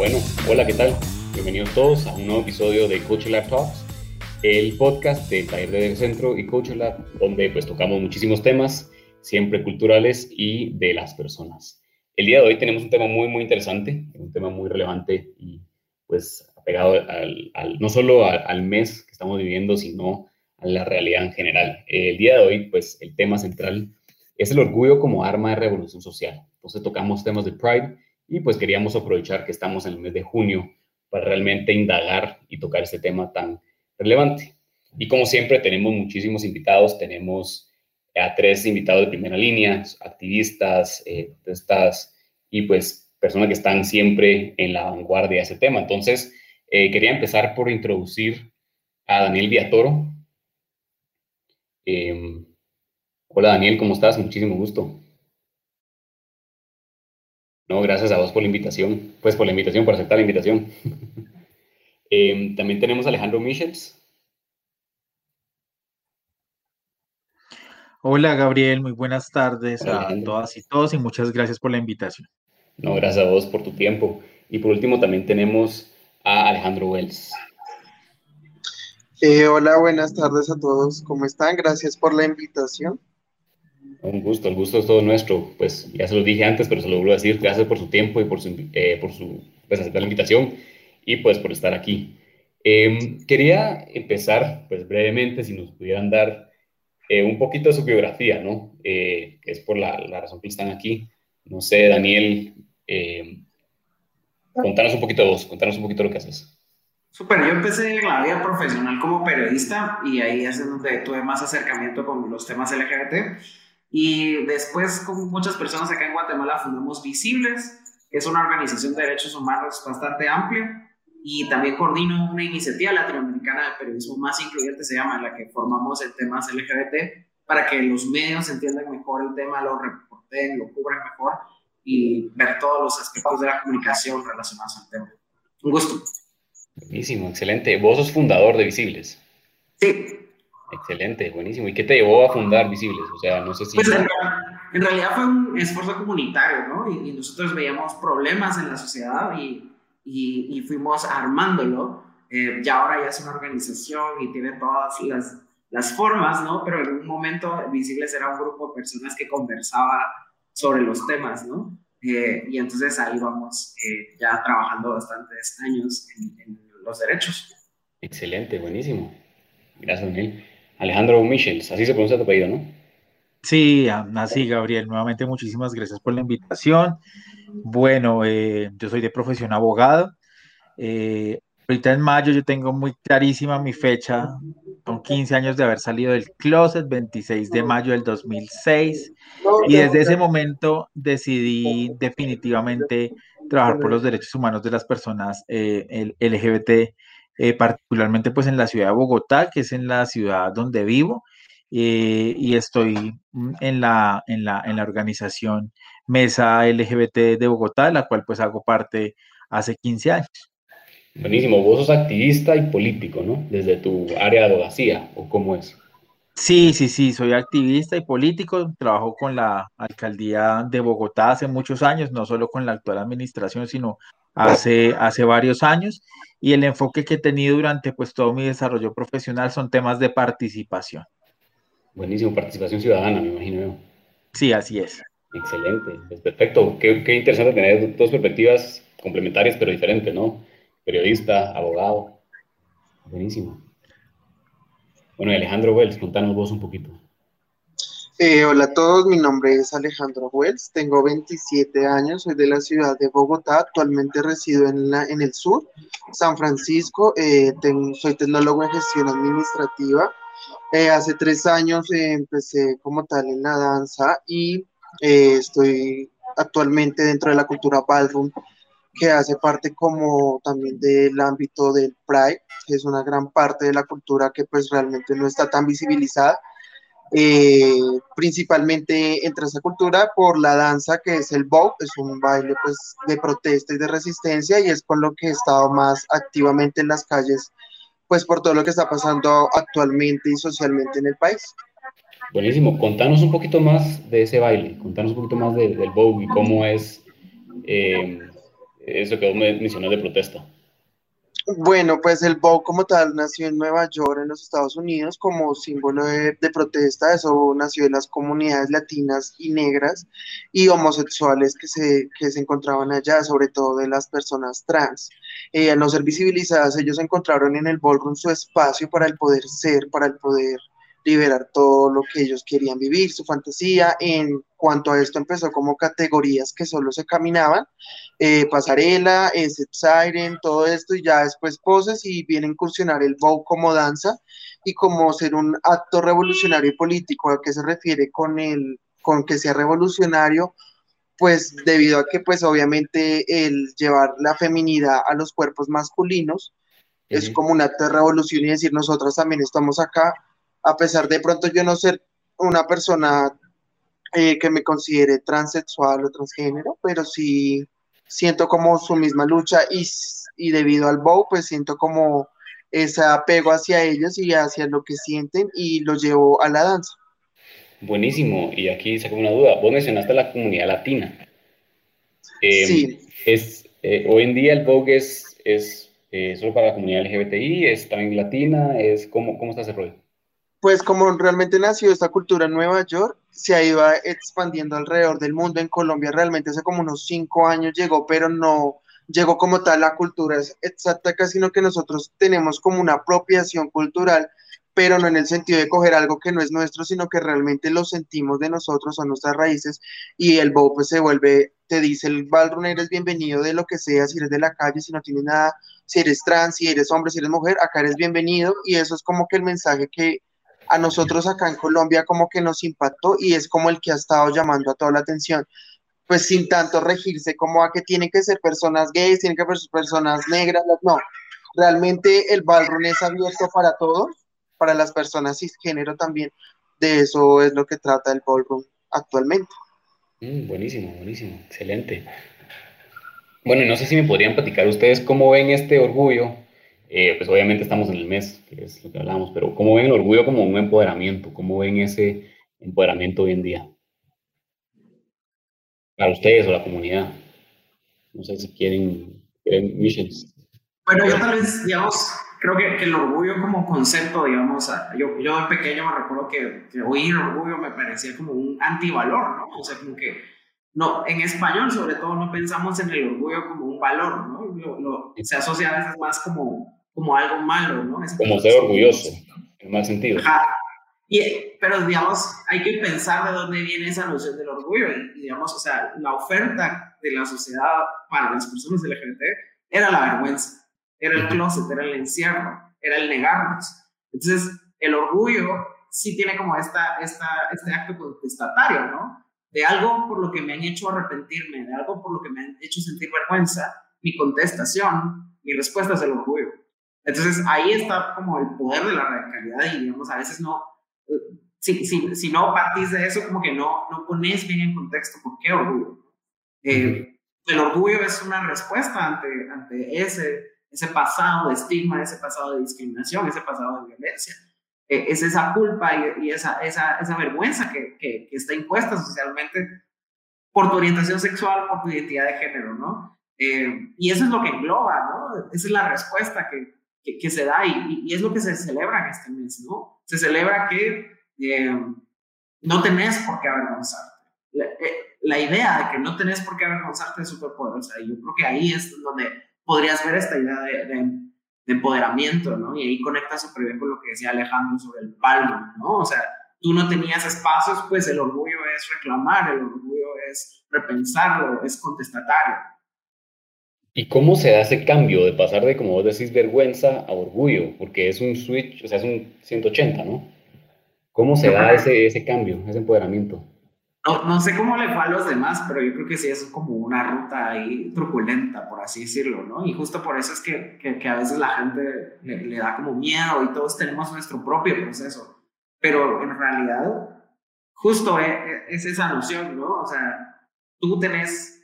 Bueno, hola, ¿qué tal? Bienvenidos todos a un nuevo episodio de Coach Lab Talks, el podcast del taller de Centro y Coach Lab, donde pues tocamos muchísimos temas, siempre culturales y de las personas. El día de hoy tenemos un tema muy, muy interesante, un tema muy relevante y pues apegado al, no solo al mes que estamos viviendo, sino a la realidad en general. El día de hoy, pues el tema central es el orgullo como arma de revolución social. Entonces tocamos temas de Pride y pues queríamos aprovechar que estamos en el mes de junio para realmente indagar y tocar este tema tan relevante. Y como siempre tenemos muchísimos invitados, tenemos a tres invitados de primera línea, activistas, eh, y pues personas que están siempre en la vanguardia de ese tema. Entonces, eh, quería empezar por introducir a Daniel Viatoro. Em, hola Daniel, ¿cómo estás? Muchísimo gusto. No, gracias a vos por la invitación, pues por la invitación, por aceptar la invitación. Em, también tenemos a Alejandro Michels. Hola Gabriel, muy buenas tardes a todas y todos y muchas gracias por la invitación. No, gracias a vos por tu tiempo. Y por último también tenemos a Alejandro Wells. Eh, hola, buenas tardes a todos. ¿Cómo están? Gracias por la invitación. Un gusto, el gusto es todo nuestro. Pues ya se lo dije antes, pero se lo vuelvo a decir. Gracias por su tiempo y por su, eh, por su pues, aceptar la invitación y pues por estar aquí. Em, quería empezar, pues brevemente, si nos pudieran dar eh, un poquito de su biografía, ¿no? Eh, que es por la, la, razón que están aquí. No sé, Daniel, em, contanos un poquito de vos, contanos un poquito lo que haces. Súper, yo empecé la vida profesional como periodista y ahí es donde tuve más acercamiento con los temas LGBT. Y después, con muchas personas acá en Guatemala, fundamos Visibles, que es una organización de derechos humanos bastante amplia. Y también coordino una iniciativa latinoamericana de periodismo más incluyente, se llama, en la que formamos el tema LGBT para que los medios entiendan mejor el tema, lo reporten, lo cubran mejor y ver todos los aspectos de la comunicación relacionados al tema. Un gusto. Buenísimo, excelente. Vos sos fundador de Visibles. Sí, Excelente, buenísimo. ¿Y qué te llevó a fundar Visibles? O sea, no sé si... Pues en, realidad fue un esfuerzo comunitario, ¿no? Y, nosotros veíamos problemas en la sociedad y, y, fuimos armándolo. Eh, ya ahora ya es una organización y tiene todas las, las formas, ¿no? Pero en un momento Visibles era un grupo de personas que conversaba sobre los temas, ¿no? Eh, y entonces ahí vamos eh, ya trabajando bastantes años en, en los derechos. Excelente, buenísimo. Gracias. Alejandro Michels, así se pronuncia tu apellido, ¿no? Sí, así, Gabriel. Nuevamente, muchísimas gracias por la invitación. Bueno, eh, yo soy de profesión abogado. Eh, ahorita en mayo yo tengo muy clarísima mi fecha. Son 15 años de haber salido del closet, 26 de mayo del 2006. Y desde ese momento decidí definitivamente trabajar por los derechos humanos de las personas eh, LGBT eh, particularmente pues en la ciudad de Bogotá, que es en la ciudad donde vivo, eh, y estoy mm, en la, en, la, en la organización Mesa LGBT de Bogotá, de la cual pues hago parte hace 15 años. Buenísimo, vos sos activista y político, ¿no? Desde tu área de abogacía, ¿o cómo es? Sí, sí, sí, soy activista y político, trabajo con la alcaldía de Bogotá hace muchos años, no solo con la actual administración, sino hace, hace varios años y el enfoque que he tenido durante pues todo mi desarrollo profesional son temas de participación. Buenísimo, participación ciudadana, me imagino Sí, así es. Excelente, es perfecto. Qué, qué, interesante tener dos perspectivas complementarias pero diferentes, ¿no? Periodista, abogado. Buenísimo. Bueno, Alejandro Wells, contanos vos un poquito. Eh, hola a todos, mi nombre es Alejandro Wells, tengo 27 años, soy de la ciudad de Bogotá, actualmente resido en, la, en el sur, San Francisco, eh, soy tecnólogo en gestión administrativa. Eh, hace tres años empecé como tal en la danza y estoy actualmente dentro de la cultura ballroom, que hace parte como también del ámbito del Pride, que es una gran parte de la cultura que pues realmente no está tan visibilizada eh, principalmente entre esa cultura por la danza que es el Vogue, es un baile pues de protesta y de resistencia y es con lo que he estado más activamente en las calles pues por todo lo que está pasando actualmente y socialmente en el país. Buenísimo, contanos un poquito más de ese baile, contanos un poquito más del Vogue y cómo es, eh, eso que vos mencionas de protesta. Bueno, pues el Vogue como tal nació en Nueva York, en los Estados Unidos, como símbolo de, protesta. Eso nació de las comunidades latinas y negras y homosexuales que se, que se encontraban allá, sobre todo de las personas trans. Eh, al no ser visibilizadas, ellos encontraron en el ballroom su espacio para el poder ser, para el poder liberar todo lo que ellos querían vivir, su fantasía. En cuanto a esto empezó como categorías que solo se caminaban, eh, pasarela, eh, siren, todo esto, y ya después poses y viene a incursionar el bow como danza y como ser un acto revolucionario y político. ¿A qué se refiere con, el, con que sea revolucionario? Pues debido a que pues obviamente el llevar la feminidad a los cuerpos masculinos es como un acto de revolución y decir nosotros también estamos acá a pesar de pronto yo no ser una persona eh, que me considere transexual o transgénero, pero sí siento como su misma lucha y, y debido al bow, pues siento como ese apego hacia ellos y hacia lo que sienten y lo llevo a la danza. Buenísimo, y aquí saco una duda, vos mencionaste la comunidad latina. Em, sí. Es, eh, hoy en día el Vogue es, es eh, solo para la comunidad LGBTI, es también latina, es ¿cómo, cómo está ese rol? Pues como realmente nació esta cultura en Nueva York, se ha ido expandiendo alrededor del mundo. En Colombia realmente hace como unos cinco años llegó, pero no llegó como tal la cultura exacta, sino que nosotros tenemos como una apropiación cultural, pero no en el sentido de coger algo que no es nuestro, sino que realmente lo sentimos de nosotros, son nuestras raíces, y el bow pues se vuelve, te dice el ballroom, eres bienvenido de lo que sea, si eres de la calle, si no tienes nada, si eres trans, si eres hombre, si eres mujer, acá eres bienvenido, y eso es como que el mensaje que a nosotros acá en Colombia como que nos impactó y es como el que ha estado llamando a toda la atención, pues sin tanto regirse como a que tienen que ser personas gays, tienen que ser personas negras, no, realmente el ballroom es abierto para todos, para las personas cisgénero también, de eso es lo que trata el ballroom actualmente. Mm, buenísimo, buenísimo, excelente. Bueno, y no sé si me podrían platicar ustedes cómo ven este orgullo eh, pues obviamente estamos en el mes, que es lo que hablamos, pero ¿cómo ven el orgullo como un empoderamiento? ¿Cómo ven ese empoderamiento hoy en día? Para ustedes o la comunidad. No sé si quieren, quieren missions. Bueno, yo tal vez, digamos, creo que, el orgullo como concepto, digamos, yo, yo de pequeño me recuerdo que, que oír orgullo me parecía como un antivalor, ¿no? O sea, como que no, en español sobre todo no pensamos en el orgullo como un valor, ¿no? se asocia a veces más como como algo malo, ¿no? como ser orgulloso, en mal sentido. Y, pero, digamos, hay que pensar de dónde viene esa noción del orgullo. Y, digamos, o sea, la oferta de la sociedad para las personas LGBT era la vergüenza, era el closet, era el encierro, era el negarnos. Entonces, el orgullo sí tiene como esta, esta, este acto contestatario, ¿no? De algo por lo que me han hecho arrepentirme, de algo por lo que me han hecho sentir vergüenza, mi contestación, mi respuesta es el orgullo. Entonces ahí está como el poder de la radicalidad y digamos, a veces no, si, si, si no partís de eso, como que no, no pones bien en contexto por qué orgullo. Eh, el orgullo es una respuesta ante, ante ese, ese pasado de estigma, ese pasado de discriminación, ese pasado de violencia. Eh, es esa culpa y, y esa, esa, esa, vergüenza que, que, que, está impuesta socialmente por tu orientación sexual, por tu identidad de género, ¿no? Eh, y eso es lo que engloba, ¿no? Esa es la respuesta que, que, se da y, es lo que se celebra en este mes, ¿no? Se celebra que eh, no tenés por qué avergonzarte. La, eh, la, idea de que no tenés por qué avergonzarte es súper poderosa yo creo que ahí es donde podrías ver esta idea de, de, empoderamiento, ¿no? Y ahí conecta súper bien con lo que decía Alejandro sobre el palmo, ¿no? O sea, tú no tenías espacios, pues el orgullo es reclamar, el orgullo es repensarlo, es contestatario. ¿Y cómo se da ese cambio de pasar de, como vos decís, vergüenza a orgullo? Porque es un switch, o sea, es un 180, ¿no? ¿Cómo se da ese, ese cambio, ese empoderamiento? No, no, sé cómo le fue a los demás, pero yo creo que sí es como una ruta ahí truculenta, por así decirlo, ¿no? Y justo por eso es que, que, a veces la gente le, le, da como miedo y todos tenemos nuestro propio proceso. Pero en realidad, justo es, es esa noción, ¿no? O sea, tú tenés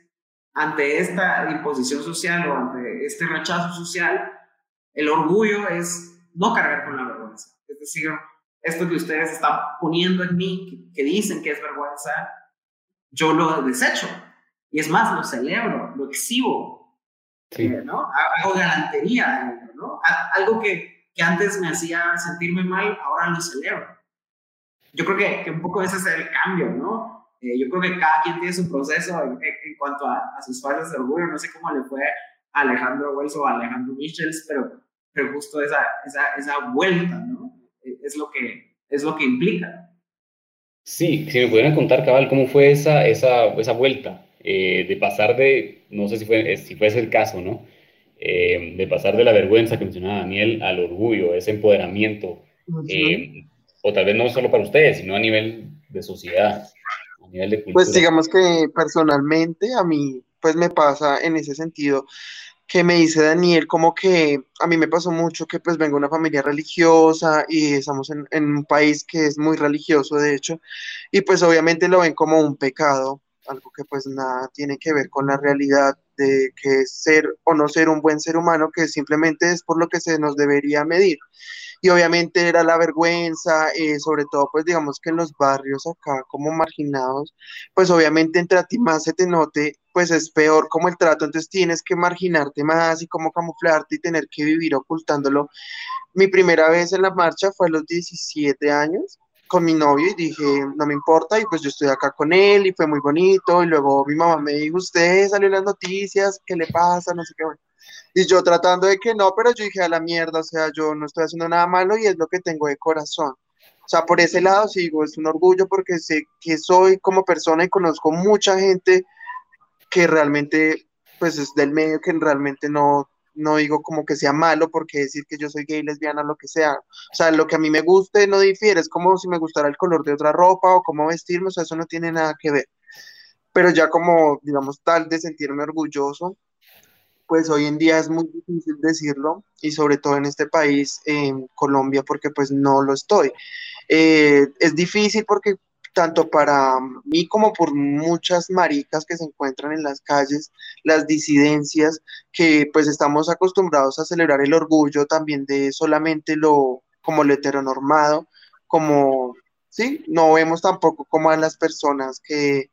ante esta imposición social o ante este rechazo social, el orgullo es no cargar con la vergüenza. Es decir, esto que ustedes están poniendo en mí, que, dicen que es vergüenza, yo lo desecho. Y es más, lo celebro, lo exhibo. eh, ¿no? Hago galantería, ¿no? Algo que, que, antes me hacía sentirme mal, ahora lo celebro. Yo creo que, que un poco ese es el cambio, ¿no? Eh, yo creo que cada quien tiene su proceso en, cuanto a, sus fases de orgullo. No sé cómo le fue a Alejandro Wells o a Alejandro Michels, pero, pero justo esa, esa, esa vuelta, ¿no? Es lo que, es lo que implica. Sí, si me pudieran contar, Cabal, cómo fue esa, esa, esa vuelta eh, de pasar de, no sé si fue, si fue ese el caso, ¿no? Eh, de pasar de la vergüenza que mencionaba Daniel al orgullo, ese empoderamiento, eh, o tal vez no solo para ustedes, sino a nivel de sociedad, a nivel de cultura. Pues digamos que personalmente a mí, pues me pasa en ese sentido que me dice Daniel, como que a mí me pasó mucho que pues vengo de una familia religiosa y estamos en, un país que es muy religioso, de hecho, y pues obviamente lo ven como un pecado, algo que pues nada tiene que ver con la realidad de que ser o no ser un buen ser humano, que simplemente es por lo que se nos debería medir y obviamente era la vergüenza, eh, sobre todo pues digamos que en los barrios acá como marginados, pues obviamente entre a ti más se te note, pues es peor como el trato, entonces tienes que marginarte más y como camuflarte y tener que vivir ocultándolo. Mi primera vez en la marcha fue a los 17 años con mi novio y dije, no me importa, y pues yo estoy acá con él y fue muy bonito, y luego mi mamá me dijo, usted salió las noticias, ¿qué le pasa? No sé qué, bueno. Y yo tratando de que no, pero yo dije a la mierda, o sea, yo no estoy haciendo nada malo y es lo que tengo de corazón. O sea, por ese lado sigo, es un orgullo porque sé que soy como persona y conozco mucha gente que realmente, pues es del medio, que realmente no, no digo como que sea malo porque decir que yo soy gay, lesbiana, lo que sea. O sea, lo que a mí me guste no difiere, es como si me gustara el color de otra ropa o cómo vestirme, o sea, eso no tiene nada que ver. Pero ya como, digamos, tal de sentirme orgulloso, pues hoy en día es muy difícil decirlo y sobre todo en este país, en Colombia, porque pues no lo estoy. Eh, es difícil porque tanto para mí como por muchas maricas que se encuentran en las calles, las disidencias, que pues estamos acostumbrados a celebrar el orgullo también de solamente lo como lo heteronormado, como, sí, no vemos tampoco como a las personas que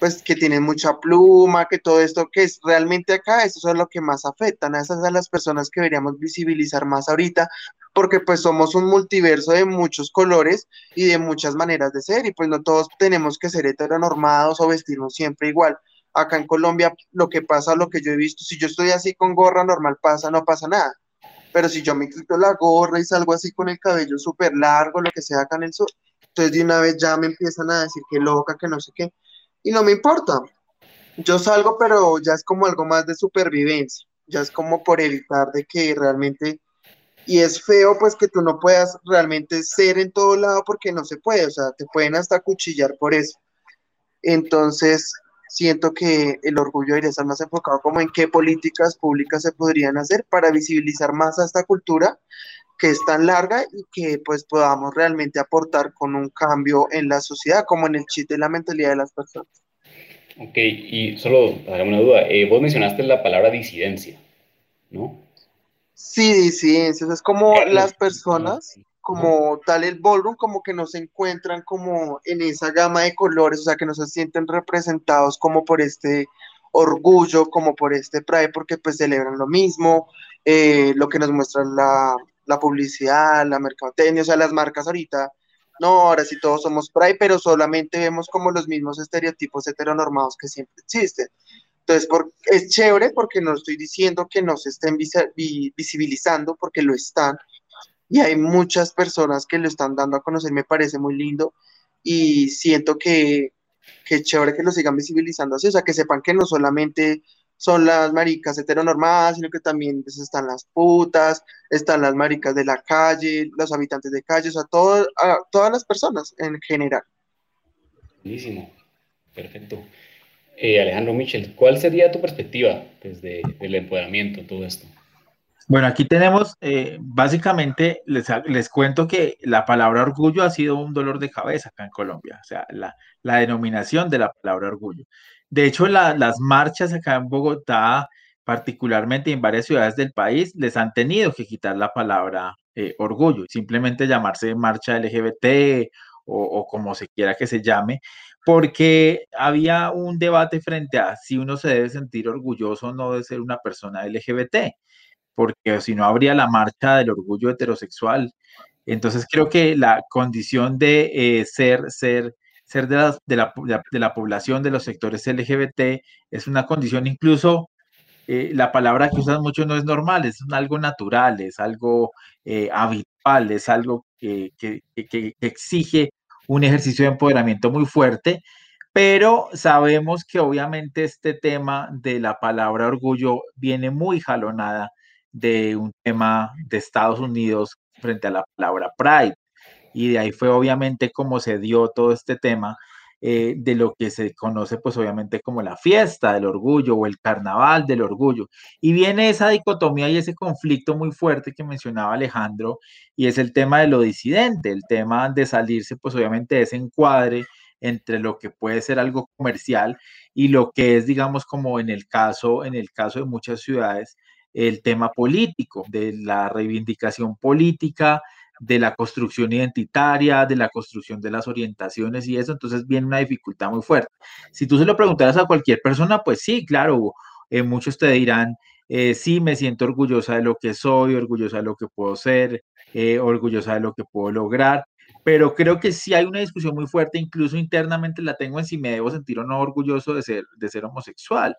pues que tienen mucha pluma, que todo esto que es realmente acá, eso es lo que más afectan, a esas a las personas que deberíamos visibilizar más ahorita, porque pues somos un multiverso de muchos colores y de muchas maneras de ser, y pues no todos tenemos que ser heteronormados o vestirnos siempre igual. Acá en Colombia lo que pasa, lo que yo he visto, si yo estoy así con gorra normal pasa, no pasa nada. Pero si yo me quito la gorra y salgo así con el cabello súper largo, lo que sea acá en el sur, entonces de una vez ya me empiezan a decir que loca, que no sé qué y no me importa. Yo salgo, pero ya es como algo más de supervivencia, ya es como por evitar de que realmente, y es feo pues que tú no puedas realmente ser en todo lado porque no se puede, o sea, te pueden hasta cuchillar por eso. Entonces, siento que el orgullo debería estar más enfocado como en qué políticas públicas se podrían hacer para visibilizar más a esta cultura que es tan larga y que pues podamos realmente aportar con un cambio en la sociedad, como en el chip de la mentalidad de las personas. Ok, y solo para una duda, eh, vos mencionaste la palabra disidencia, ¿no? Sí, disidencia, es como las personas, como tal el ballroom, como que no se encuentran como en esa gama de colores, o sea, que no se sienten representados como por este orgullo, como por este pride, porque pues celebran lo mismo, eh, lo que nos muestra la, la publicidad, la mercadotecnia, o sea, las marcas ahorita, no, ahora sí todos somos Pride, pero solamente vemos como los mismos estereotipos heteronormados que siempre existen. Entonces, por, es chévere porque no estoy diciendo que no se estén visibilizando, porque lo están, y hay muchas personas que lo están dando a conocer, me parece muy lindo, y siento que, que chévere que lo sigan visibilizando así, o sea, que sepan que no solamente son las maricas heteronormadas, sino que también pues, están las putas, están las maricas de la calle, los habitantes de calle, o sea, todas las personas en general. Buenísimo, perfecto. Eh, Alejandro Michel, ¿cuál sería tu perspectiva desde el empoderamiento, todo esto? Bueno, aquí tenemos, eh, básicamente, les, les, cuento que la palabra orgullo ha sido un dolor de cabeza acá en Colombia, o sea, la, la denominación de la palabra orgullo. De hecho, las marchas acá en Bogotá, particularmente en varias ciudades del país, les han tenido que quitar la palabra eh, orgullo, simplemente llamarse marcha LGBT o, como se quiera que se llame, porque había un debate frente a si uno se debe sentir orgulloso o no de ser una persona LGBT, porque si no habría la marcha del orgullo heterosexual. Entonces creo que la condición de eh, ser, ser, ser de la, de, la, de la población de los sectores LGBT es una condición incluso eh, la palabra que usan mucho no es normal, es algo natural, es algo eh, habitual, es algo que, que, que, exige un ejercicio de empoderamiento muy fuerte, pero sabemos que obviamente este tema de la palabra orgullo viene muy jalonada de un tema de Estados Unidos frente a la palabra pride. Y de ahí fue obviamente como se dio todo este tema eh, de lo que se conoce pues obviamente como la fiesta del orgullo o el carnaval del orgullo. Y viene esa dicotomía y ese conflicto muy fuerte que mencionaba Alejandro y es el tema de lo disidente, el tema de salirse pues obviamente de ese encuadre entre lo que puede ser algo comercial y lo que es digamos como en el caso en el caso de muchas ciudades el tema político, de la reivindicación política, de la construcción identitaria, de la construcción de las orientaciones y eso, entonces viene una dificultad muy fuerte. Si tú se lo preguntaras a cualquier persona, pues sí, claro, eh, muchos te dirán, eh, sí, me siento orgullosa de lo que soy, orgullosa de lo que puedo ser, eh, orgullosa de lo que puedo lograr, pero creo que sí hay una discusión muy fuerte, incluso internamente la tengo en si me debo sentir o no orgulloso de ser, de ser homosexual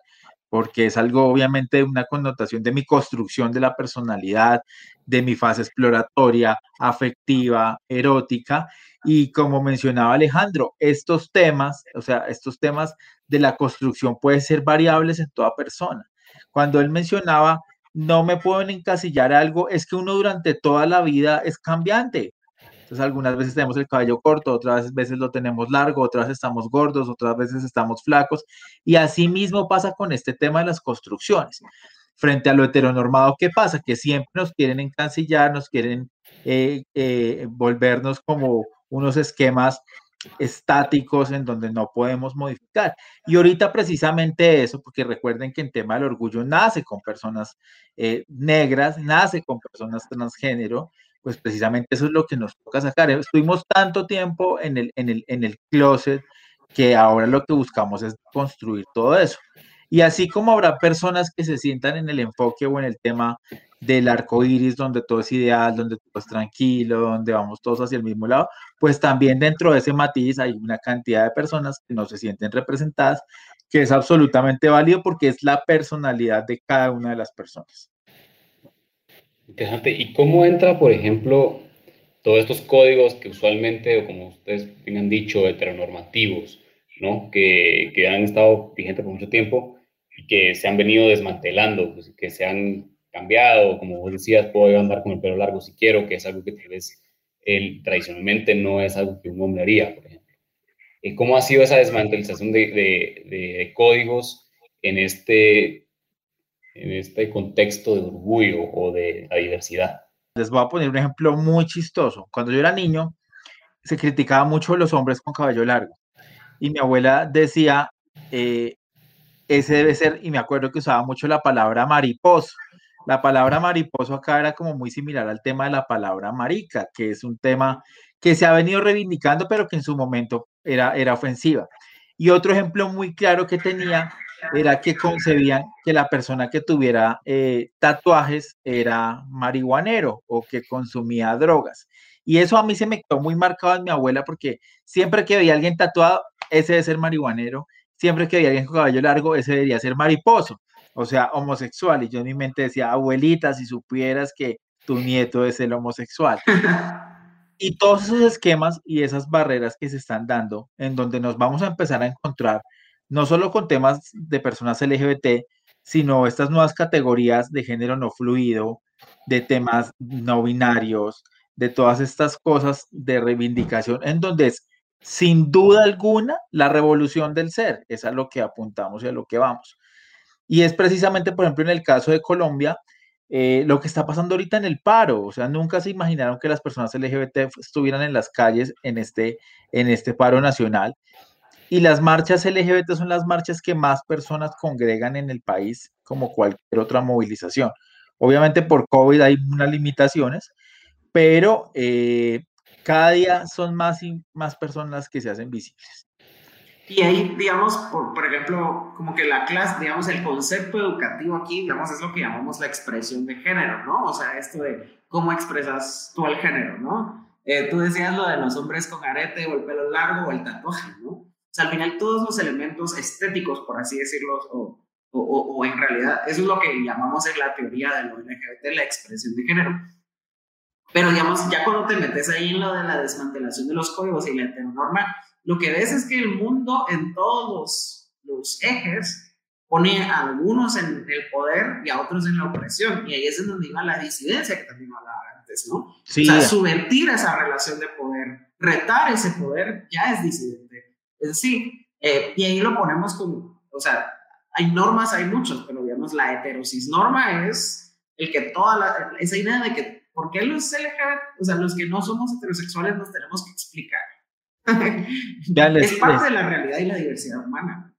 porque es algo obviamente una connotación de mi construcción de la personalidad, de mi fase exploratoria, afectiva, erótica. Y como mencionaba Alejandro, estos temas, o sea, estos temas de la construcción pueden ser variables en toda persona. Cuando él mencionaba, no me pueden encasillar algo, es que uno durante toda la vida es cambiante. Entonces, algunas veces tenemos el cabello corto, otras veces lo tenemos largo, otras estamos gordos, otras veces estamos flacos. Y así mismo pasa con este tema de las construcciones. Frente a lo heteronormado, ¿qué pasa? Que siempre nos quieren encancillar, nos quieren eh, eh, volvernos como unos esquemas estáticos en donde no podemos modificar. Y ahorita precisamente eso, porque recuerden que en tema del orgullo nace con personas eh, negras, nace con personas transgénero, pues precisamente eso es lo que nos toca sacar. Estuvimos tanto tiempo en el, en el, en el closet que ahora lo que buscamos es construir todo eso. Y así como habrá personas que se sientan en el enfoque o en el tema del arco iris, donde todo es ideal, donde todo es tranquilo, donde vamos todos hacia el mismo lado, pues también dentro de ese matiz hay una cantidad de personas que no se sienten representadas, que es absolutamente válido porque es la personalidad de cada una de las personas. Interesante. ¿Y cómo entra, por ejemplo, todos estos códigos que usualmente, o como ustedes han dicho, heteronormativos, ¿no? que, que han estado vigentes por mucho tiempo y que se han venido desmantelando, pues, que se han cambiado, como vos decías, puedo andar con el pelo largo si quiero, que es algo que tal vez él, tradicionalmente no es algo que un hombre haría, por ejemplo. Eh, ¿Cómo ha sido esa desmantelización de, de, de códigos en este en este contexto de orgullo o de la diversidad. Les voy a poner un ejemplo muy chistoso. Cuando yo era niño, se criticaba mucho a los hombres con cabello largo. Y mi abuela decía, eh, ese debe ser, y me acuerdo que usaba mucho la palabra mariposo. La palabra mariposo acá era como muy similar al tema de la palabra marica, que es un tema que se ha venido reivindicando, pero que en su momento era, era ofensiva. Y otro ejemplo muy claro que tenía era que concebían que la persona que tuviera eh, tatuajes era marihuanero o que consumía drogas. Y eso a mí se me quedó muy marcado en mi abuela porque siempre que veía a alguien tatuado, ese debe ser marihuanero. Siempre que veía a alguien con cabello largo, ese debería ser mariposo, o sea, homosexual. Y yo en mi mente decía, abuelita, si supieras que tu nieto es el homosexual. Y todos esos esquemas y esas barreras que se están dando, en donde nos vamos a empezar a encontrar no solo con temas de personas LGBT, sino estas nuevas categorías de género no fluido, de temas no binarios, de todas estas cosas de reivindicación, en donde es sin duda alguna la revolución del ser, es a lo que apuntamos y a lo que vamos. Y es precisamente, por ejemplo, en el caso de Colombia, eh, lo que está pasando ahorita en el paro, o sea, nunca se imaginaron que las personas LGBT estuvieran en las calles en este, en este paro nacional. Y las marchas LGBT son las marchas que más personas congregan en el país, como cualquier otra movilización. Obviamente por COVID hay unas limitaciones, pero eh, cada día son más y más personas que se hacen visibles. Y ahí, digamos, por, por, ejemplo, como que la clase, digamos, el concepto educativo aquí, digamos, es lo que llamamos la expresión de género, ¿no? O sea, esto de cómo expresas tú el género, ¿no? Eh, tú decías lo de los hombres con arete o el pelo largo o el tatuaje, ¿no? O sea, al final todos los elementos estéticos, por así decirlo, o, o, o en realidad, eso es lo que llamamos en la teoría de lo LGBT la expresión de género. Pero digamos, ya cuando te metes ahí en lo de la desmantelación de los códigos y la heteronorma, lo que ves es que el mundo en todos los, los ejes pone a algunos en el poder y a otros en la opresión. Y ahí es en donde iba la disidencia que también hablaba antes, ¿no? Sí. O sea, subvertir esa relación de poder, retar ese poder, ya es disidente. Es decir, eh, y ahí lo ponemos como, o sea, hay normas, hay muchos, pero digamos, la heterosis norma es el que toda la, esa idea de que, ¿por qué los LGBT, o sea, los que no somos heterosexuales nos tenemos que explicar? es parte de la realidad y la diversidad humana.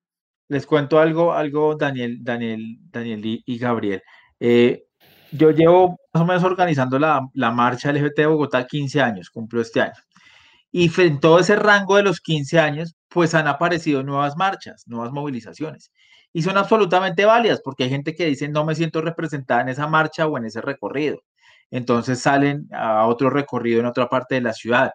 Les cuento algo, algo Daniel, Daniel, Daniel y, Gabriel. Eh, yo llevo más o menos organizando la, la marcha LGBT de Bogotá 15 años, cumplió este año. Y en todo ese rango de los 15 años, pues han aparecido nuevas marchas, nuevas movilizaciones. Y son absolutamente válidas, porque hay gente que dice, no me siento representada en esa marcha o en ese recorrido. Entonces salen a otro recorrido en otra parte de la ciudad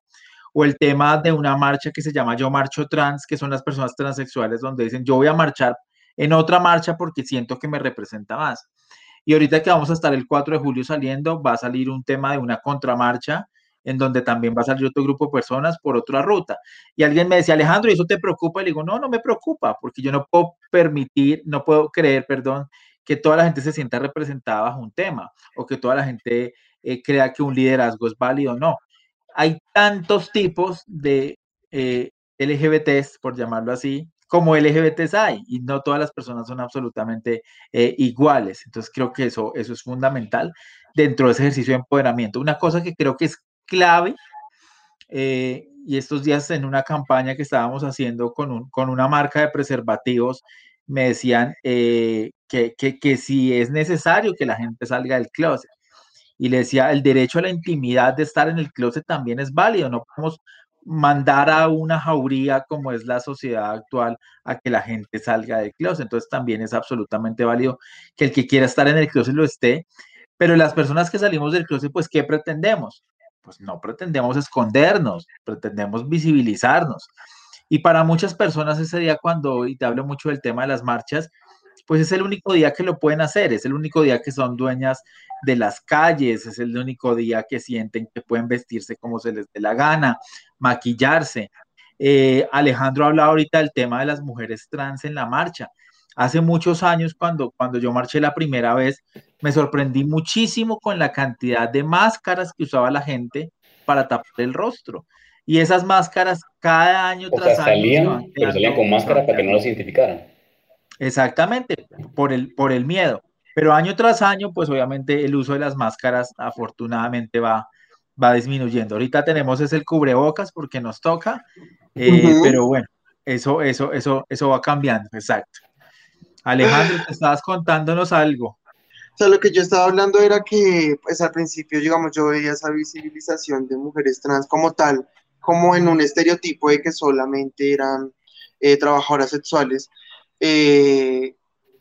o el tema de una marcha que se llama Yo Marcho Trans, que son las personas transexuales donde dicen yo voy a marchar en otra marcha porque siento que me representa más. Y ahorita que vamos a estar el 4 de julio saliendo, va a salir un tema de una contramarcha en donde también va a salir otro grupo de personas por otra ruta. Y alguien me decía, Alejandro, ¿y eso te preocupa? Y le digo, no, no me preocupa, porque yo no puedo permitir, no puedo creer, perdón, que toda la gente se sienta representada bajo un tema o que toda la gente eh, crea que un liderazgo es válido. No, hay tantos tipos de eh, LGBTs, por llamarlo así, como LGBTs hay, y no todas las personas son absolutamente eh, iguales. Entonces creo que eso, eso es fundamental dentro de ese ejercicio de empoderamiento. Una cosa que creo que es clave, eh, y estos días en una campaña que estábamos haciendo con, un, con una marca de preservativos, me decían que, que, que si es necesario que la gente salga del closet y le decía, el derecho a la intimidad de estar en el closet también es válido, no podemos mandar a una jauría como es la sociedad actual a que la gente salga del closet, entonces también es absolutamente válido que el que quiera estar en el closet lo esté, pero las personas que salimos del closet, pues, ¿qué pretendemos? Pues no pretendemos escondernos, pretendemos visibilizarnos. Y para muchas personas ese día cuando, y te hablo mucho del tema de las marchas, pues es el único día que lo pueden hacer, es el único día que son dueñas de las calles, es el único día que sienten que pueden vestirse como se les dé la gana, maquillarse. Eh, Alejandro hablado ahorita del tema de las mujeres trans en la marcha. Hace muchos años, cuando, cuando yo marché la primera vez, me sorprendí muchísimo con la cantidad de máscaras que usaba la gente para tapar el rostro. Y esas máscaras cada año tras salían, pero salían con máscara para que no los identificaran. Exactamente, por el, por el miedo. Pero año tras año, pues obviamente el uso de las máscaras afortunadamente va, va disminuyendo. Ahorita tenemos es el cubrebocas porque nos toca, eh, pero bueno, eso, eso, eso, eso va cambiando, exacto. Alejandro, te estabas contándonos algo. Sea, lo que yo estaba hablando era que, pues al principio, digamos, yo veía esa visibilización de mujeres trans como tal, como en un estereotipo de que solamente eran eh, trabajadoras sexuales. Eh,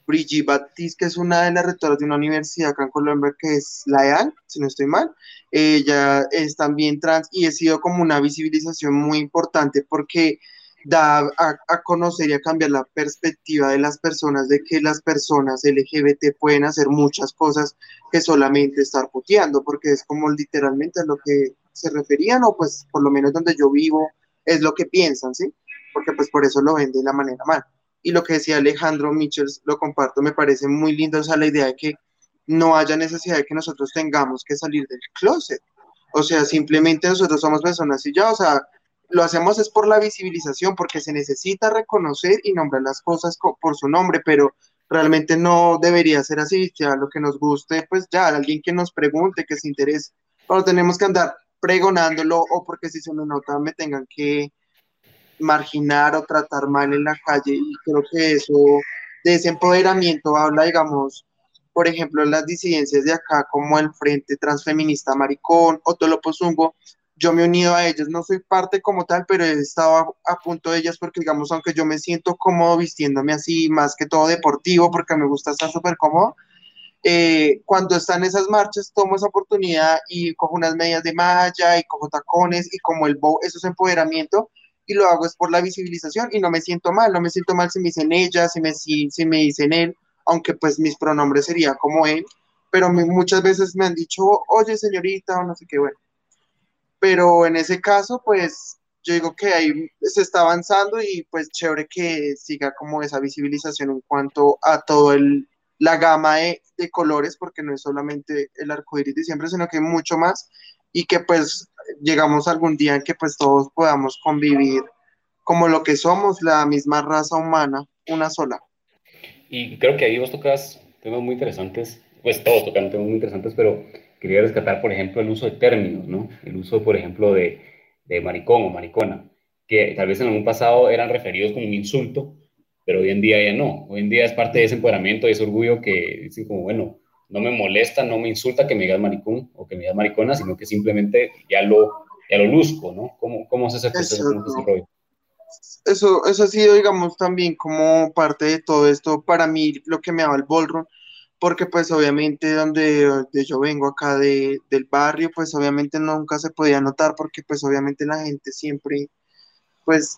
Brigitte Baptiste, que es una de las rectoras de una universidad acá en Colombia, que es la EAN, si no estoy mal. Ella es también trans y ha sido como una visibilización muy importante porque da a, conocer y a cambiar la perspectiva de las personas de que las personas LGBT pueden hacer muchas cosas que solamente estar puteando, porque es como literalmente a lo que se referían, o pues por lo menos donde yo vivo es lo que piensan, ¿sí? Porque pues por eso lo ven de la manera mal y lo que decía Alejandro Michels, lo comparto, me parece muy lindo, o sea, la idea de que no haya necesidad de que nosotros tengamos que salir del closet. O sea, simplemente nosotros somos personas y ya, o sea, lo hacemos es por la visibilización, porque se necesita reconocer y nombrar las cosas por su nombre, pero realmente no debería ser así, ya lo que nos guste, pues ya, alguien que nos pregunte, que se interese, pero tenemos que andar pregonándolo o porque si se me nota me tengan que marginar o tratar mal en la calle y creo que eso, de ese empoderamiento habla, digamos, por ejemplo, las disidencias de acá como el Frente Transfeminista Maricón o Tolopozungo, yo me he unido a ellas, no soy parte como tal, pero he estado a, punto de ellas porque, digamos, aunque yo me siento cómodo vistiéndome así, más que todo deportivo, porque me gusta estar súper cómodo, eh, cuando están esas marchas, tomo esa oportunidad y cojo unas medias de malla y cojo tacones y como el bow, eso es empoderamiento y lo hago es por la visibilización y no me siento mal, no me siento mal si me dicen ella, si me, si, si me dicen él, aunque pues mis pronombres sería como él, pero muchas veces me han dicho, oye señorita o no sé qué, bueno pero en ese caso, pues yo digo que ahí se está avanzando y pues chévere que siga como esa visibilización en cuanto a todo el la gama de, colores, porque no es solamente el arco iris de siempre, sino que mucho más, y que pues llegamos algún día en que pues todos podamos convivir como lo que somos, la misma raza humana, una sola. Y creo que ahí vos tocas temas muy interesantes, pues todos tocan temas muy interesantes, pero quería rescatar, por ejemplo, el uso de términos, ¿no? El uso, por ejemplo, de, de maricón o maricona, que tal vez en algún pasado eran referidos como un insulto, pero hoy en día ya no. Hoy en día es parte de ese empoderamiento, de ese orgullo que dicen como, bueno, no me molesta, no me insulta que me digas maricón o que me digas maricona, sino que simplemente ya lo, ya lo luzco, ¿no? ¿Cómo, cómo es ese proceso? Eso, eso ha sido, digamos, también como parte de todo esto, para mí, lo que me daba el ballroom, porque pues obviamente donde, yo vengo acá de, del barrio, pues obviamente nunca se podía notar porque pues obviamente la gente siempre pues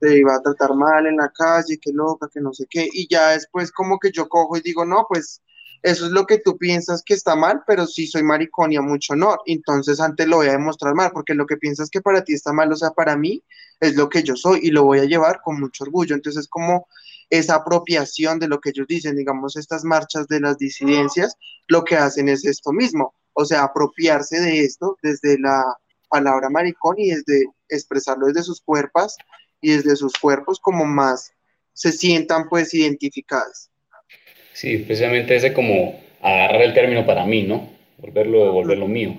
te iba a tratar mal en la calle, que loca, que no sé qué, y ya después como que yo cojo y digo, no, pues eso es lo que tú piensas que está mal, pero sí soy maricón y a mucho honor, entonces antes lo voy a demostrar mal, porque lo que piensas que para ti está mal, o sea, para mí es lo que yo soy y lo voy a llevar con mucho orgullo, entonces como esa apropiación de lo que ellos dicen, digamos, estas marchas de las disidencias, lo que hacen es esto mismo, o sea, apropiarse de esto desde la palabra maricón y desde expresarlo desde sus cuerpos y desde sus cuerpos como más se sientan pues identificadas. Sí, precisamente ese como agarrar el término para mí, ¿no? Volverlo, volverlo mío.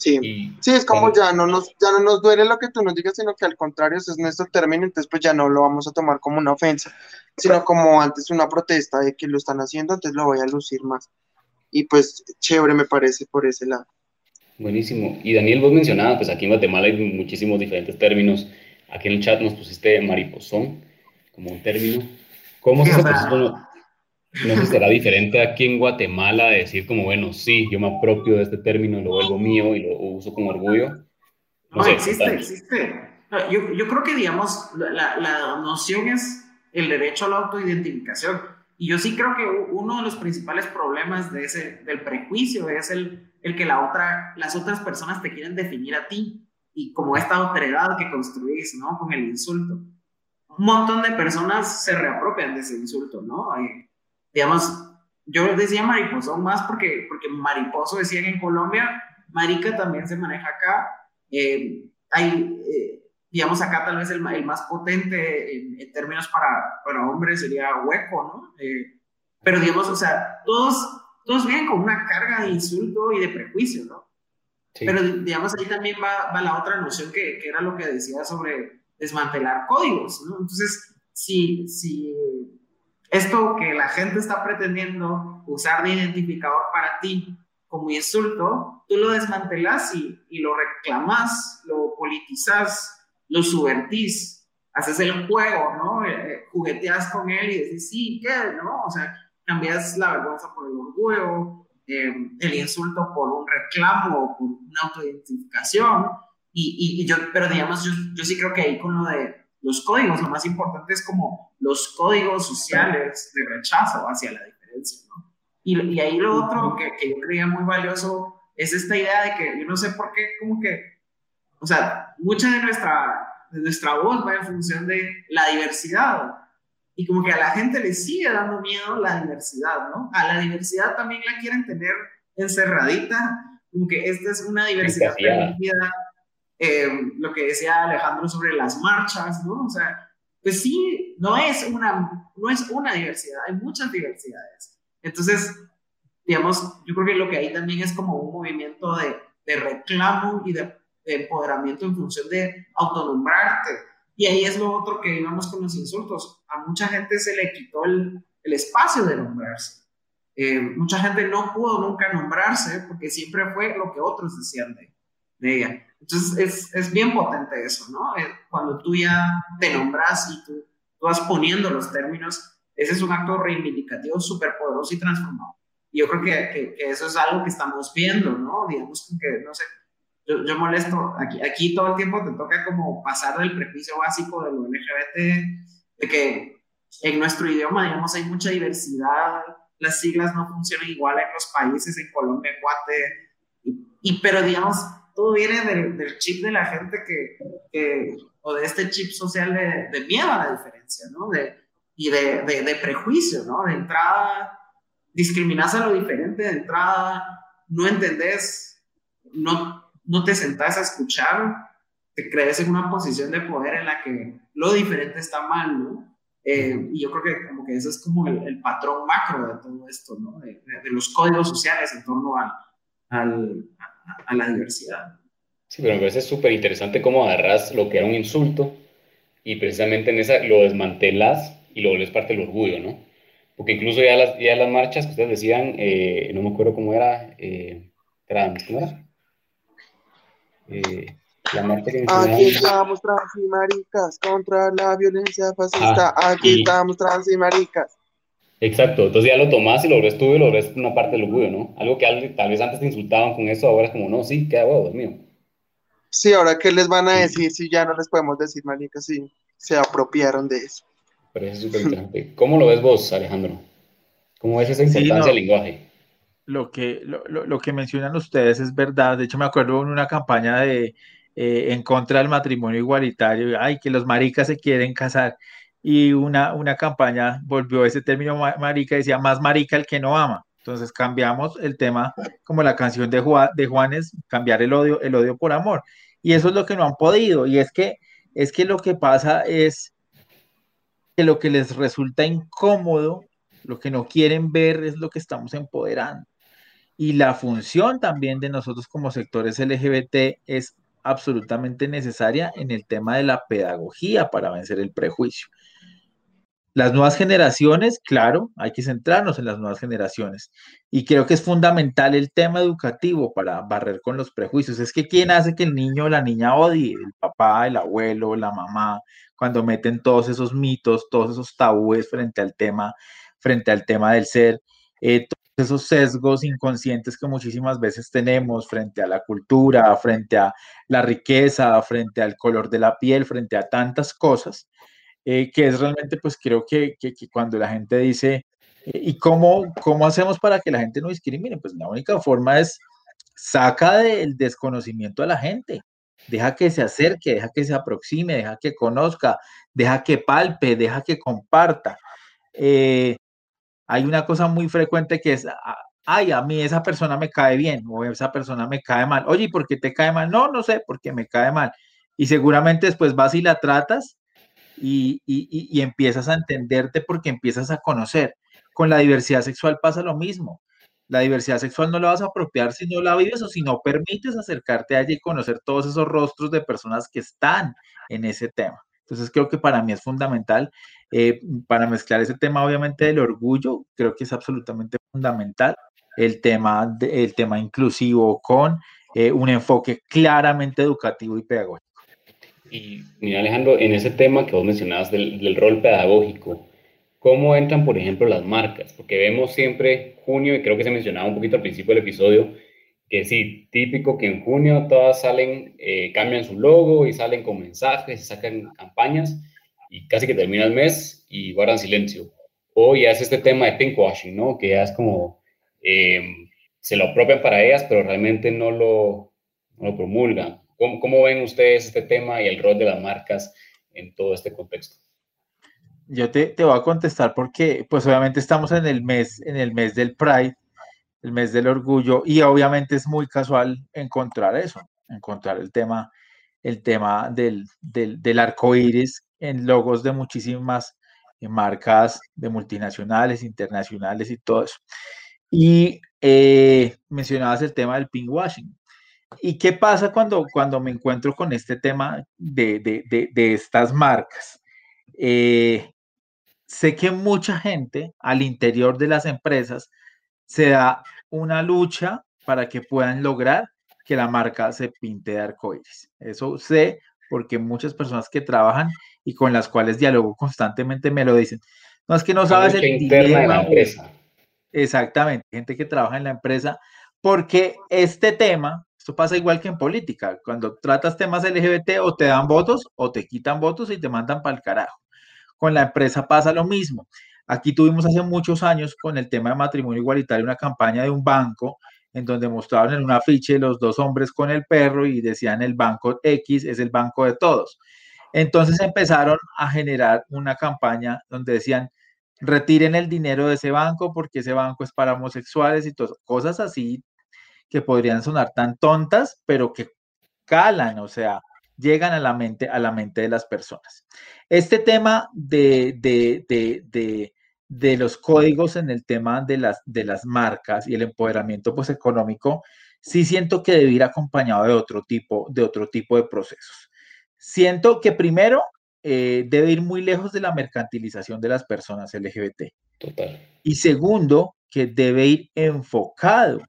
Sí, sí, es como ya no, nos, ya no nos duele lo que tú nos digas, sino que al contrario, ese es nuestro término, entonces pues ya no lo vamos a tomar como una ofensa, sino como antes una protesta de que lo están haciendo, entonces lo voy a lucir más. Y pues chévere me parece por ese lado. Buenísimo. Y Daniel, vos mencionabas, pues aquí en Guatemala hay muchísimos diferentes términos. Aquí en el chat nos pusiste mariposón como un término. ¿Cómo se no sé, será diferente aquí en Guatemala decir como, bueno, sí, yo me apropio de este término, lo vuelvo mío y lo uso con orgullo. No, existe, existe. Yo, yo, creo que, digamos, la, la, noción es el derecho a la autoidentificación. Y yo sí creo que uno de los principales problemas de ese, del prejuicio es el, el que la otra, las otras personas te quieren definir a ti y como esta autoridad que construís, ¿no? Con el insulto. Un montón de personas se reapropian de ese insulto, ¿no? Digamos, yo decía mariposón más porque, porque mariposo decían en Colombia, marica también se maneja acá. Eh, hay, eh, digamos, acá tal vez el, el más potente en, términos para, para, hombres sería hueco, ¿no? Eh, pero digamos, o sea, todos, todos vienen con una carga de insulto y de prejuicio, ¿no? Pero digamos, ahí también va, va la otra noción que, que, era lo que decía sobre desmantelar códigos, ¿no? Entonces, si, si esto que la gente está pretendiendo usar de identificador para ti como insulto, tú lo desmantelas y, lo reclamas, lo politizas, lo subvertís, haces el juego, ¿no? Eh, eh, jugueteas con él y dices, sí, ¿qué? ¿No? O sea, cambias la vergüenza por el orgullo, eh, el insulto por un reclamo o por una autoidentificación. Y, y, yo, pero digamos, yo, yo sí creo que ahí con lo de los códigos, lo más importante es como los códigos sociales de rechazo hacia la diferencia, ¿no? Y, y ahí lo otro que, que, yo creía muy valioso es esta idea de que yo no sé por qué, como que, o sea, mucha de nuestra, de nuestra voz va en función de la diversidad. Y como que a la gente le sigue dando miedo la diversidad, ¿no? A la diversidad también la quieren tener encerradita, como que esta es una diversidad permitida eh, lo que decía Alejandro sobre las marchas, ¿no? O sea, pues sí, no es una, no es una diversidad, hay muchas diversidades. Entonces, digamos, yo creo que lo que hay también es como un movimiento de, de reclamo y de, empoderamiento en función de autonombrarte. Y ahí es lo otro que íbamos con los insultos. A mucha gente se le quitó el, el espacio de nombrarse. Eh, mucha gente no pudo nunca nombrarse porque siempre fue lo que otros decían de de ella. Entonces es, es bien potente eso, ¿no? Eh, cuando tú ya te nombras y tú, tú vas poniendo los términos, ese es un acto reivindicativo súper poderoso y transformador. Y yo creo que, que, eso es algo que estamos viendo, ¿no? Digamos que, no sé, yo, yo, molesto, aquí, aquí todo el tiempo te toca como pasar del prejuicio básico de lo LGBT, de que en nuestro idioma, digamos, hay mucha diversidad, las siglas no funcionan igual en los países, en Colombia, en Guate, y, pero digamos, todo viene del, del, chip de la gente que, que, o de este chip social de, de miedo a la diferencia, ¿no? De, y de, de, de, prejuicio, ¿no? De entrada, discriminas a lo diferente, de entrada, no entendés, no, no te sentás a escuchar, te crees en una posición de poder en la que lo diferente está mal, ¿no? Eh, y yo creo que como que ese es como el, patrón macro de todo esto, ¿no? De, de los códigos sociales en torno al, al, a, la diversidad. Sí, pero me parece súper interesante cómo agarras lo que era un insulto y precisamente en esa lo desmantelas y lo vuelves parte del orgullo, ¿no? Porque incluso ya las, ya las marchas que ustedes decían, eh, no me acuerdo cómo era, eh, trans, ¿cómo era? Eh, la marcha que Aquí estamos trans y maricas contra la violencia fascista. Ah, Aquí estamos trans y maricas. Exacto, entonces ya lo tomás y lo ves tú y lo ves una parte del orgullo, ¿no? Algo que tal vez antes te insultaban con eso, ahora es como, no, sí, queda huevo, Dios mío. Sí, ahora qué les van a decir si ya no les podemos decir, maricas, si se apropiaron de eso. Parece súper interesante. ¿Cómo lo ves vos, Alejandro? ¿Cómo ves esa importancia del lenguaje? Lo que, lo, lo, que mencionan ustedes es verdad. De hecho, me acuerdo en una campaña de eh, en contra del matrimonio igualitario, ay, que los maricas se quieren casar. Y una, una campaña volvió ese término marica decía más marica el que no ama. Entonces cambiamos el tema, como la canción de, de Juanes, cambiar el odio, el odio por amor. Y eso es lo que no han podido. Y es que, es que lo que pasa es que lo que les resulta incómodo, lo que no quieren ver es lo que estamos empoderando. Y la función también de nosotros como sectores LGBT es absolutamente necesaria en el tema de la pedagogía para vencer el prejuicio. Las nuevas generaciones, claro, hay que centrarnos en las nuevas generaciones. Y creo que es fundamental el tema educativo para barrer con los prejuicios. Es que quién hace que el niño o la niña odie, el papá, el abuelo, la mamá, cuando meten todos esos mitos, todos esos tabúes frente al tema, frente al tema del ser, eh, todos esos sesgos inconscientes que muchísimas veces tenemos frente a la cultura, frente a la riqueza, frente al color de la piel, frente a tantas cosas eh, que es realmente, pues creo que, que, cuando la gente dice, eh, ¿y cómo, cómo hacemos para que la gente no discrimine? Pues la única forma es saca del desconocimiento a la gente, deja que se acerque, deja que se aproxime, deja que conozca, deja que palpe, deja que comparta. Eh, hay una cosa muy frecuente que es, ah, ay, a mí esa persona me cae bien o esa persona me cae mal. Oye, ¿y por qué te cae mal? No, no sé, porque me cae mal. Y seguramente después vas y la tratas y, empiezas a entenderte porque empiezas a conocer. Con la diversidad sexual pasa lo mismo. La diversidad sexual no la vas a apropiar si no la vives o si no permites acercarte a ella y conocer todos esos rostros de personas que están en ese tema. Entonces creo que para mí es fundamental, eh, para mezclar ese tema obviamente del orgullo, creo que es absolutamente fundamental el tema, el tema inclusivo con eh, un enfoque claramente educativo y pedagógico. Y mira, Alejandro, en ese tema que vos mencionabas del, del, rol pedagógico, ¿cómo entran, por ejemplo, las marcas? Porque vemos siempre junio, y creo que se mencionaba un poquito al principio del episodio, que sí, típico que en junio todas salen, eh, cambian su logo y salen con mensajes, sacan campañas, y casi que termina el mes y guardan silencio. O ya es este tema de pinkwashing, ¿no? Que ya es como, eh, se lo apropian para ellas, pero realmente no lo, no lo promulgan. ¿Cómo, ven ustedes este tema y el rol de las marcas en todo este contexto? Yo te, te, voy a contestar porque, pues obviamente estamos en el mes, en el mes del Pride, el mes del orgullo, y obviamente es muy casual encontrar eso, encontrar el tema, el tema del, del, arco iris en logos de muchísimas marcas de multinacionales, internacionales y todo eso. Y eh, mencionabas el tema del pinkwashing. ¿Y qué pasa cuando, cuando me encuentro con este tema de, de, de, estas marcas? Eh, sé que mucha gente al interior de las empresas se da una lucha para que puedan lograr que la marca se pinte de arcoíris. Eso sé porque muchas personas que trabajan y con las cuales dialogo constantemente me lo dicen. No es que no sabes el dilema. Exactamente, gente que trabaja en la empresa, porque este tema, pasa igual que en política, cuando tratas temas LGBT o te dan votos o te quitan votos y te mandan para el carajo. Con la empresa pasa lo mismo. Aquí tuvimos hace muchos años con el tema de matrimonio igualitario una campaña de un banco en donde mostraban en un afiche los dos hombres con el perro y decían el banco X es el banco de todos. Entonces empezaron a generar una campaña donde decían retiren el dinero de ese banco porque ese banco es para homosexuales y cosas así que podrían sonar tan tontas, pero que calan, o sea, llegan a la mente, a la mente de las personas. Este tema de, de, de, de los códigos en el tema de las, de las marcas y el empoderamiento pues, económico, sí siento que debe ir acompañado de otro tipo, de otro tipo de procesos. Siento que primero eh, debe ir muy lejos de la mercantilización de las personas LGBT. Total. Y segundo, que debe ir enfocado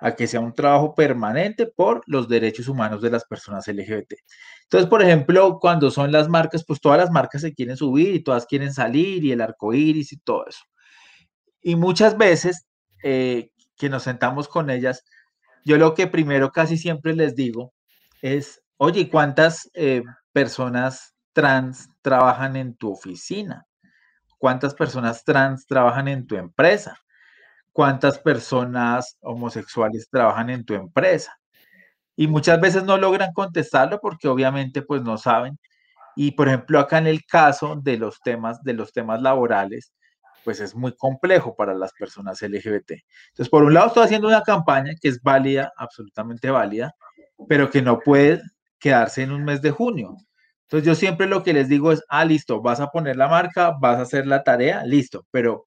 a que sea un trabajo permanente por los derechos humanos de las personas LGBT. Entonces, por ejemplo, cuando son las marcas, pues todas las marcas se quieren subir y todas quieren salir y el arco iris y todo eso. Y muchas veces eh, que nos sentamos con ellas, yo lo que primero casi siempre les digo es, oye, ¿cuántas eh, personas trans trabajan en tu oficina? ¿Cuántas personas trans trabajan en tu empresa? ¿Cuántas personas homosexuales trabajan en tu empresa? Y muchas veces no logran contestarlo porque obviamente pues no saben. Y por ejemplo, acá en el caso de los temas de los temas laborales, pues es muy complejo para las personas LGBT. Entonces, por un lado estoy haciendo una campaña que es válida, absolutamente válida, pero que no puede quedarse en un mes de junio. Entonces yo siempre lo que les digo es, ah, listo, vas a poner la marca, vas a hacer la tarea, listo, pero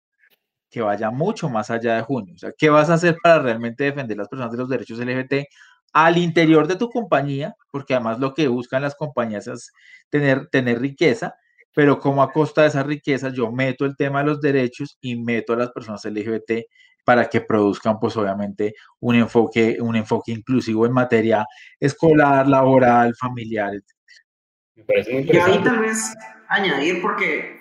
que vaya mucho más allá de junio. O sea, ¿qué vas a hacer para realmente defender las personas de los derechos LGBT al interior de tu compañía? Porque además lo que buscan las compañías es tener, tener riqueza, pero como a costa de esa riqueza yo meto el tema de los derechos y meto a las personas LGBT para que produzcan pues obviamente un enfoque, un enfoque inclusivo en materia escolar, laboral, familiar, etc. Y ahí tal vez añadir, porque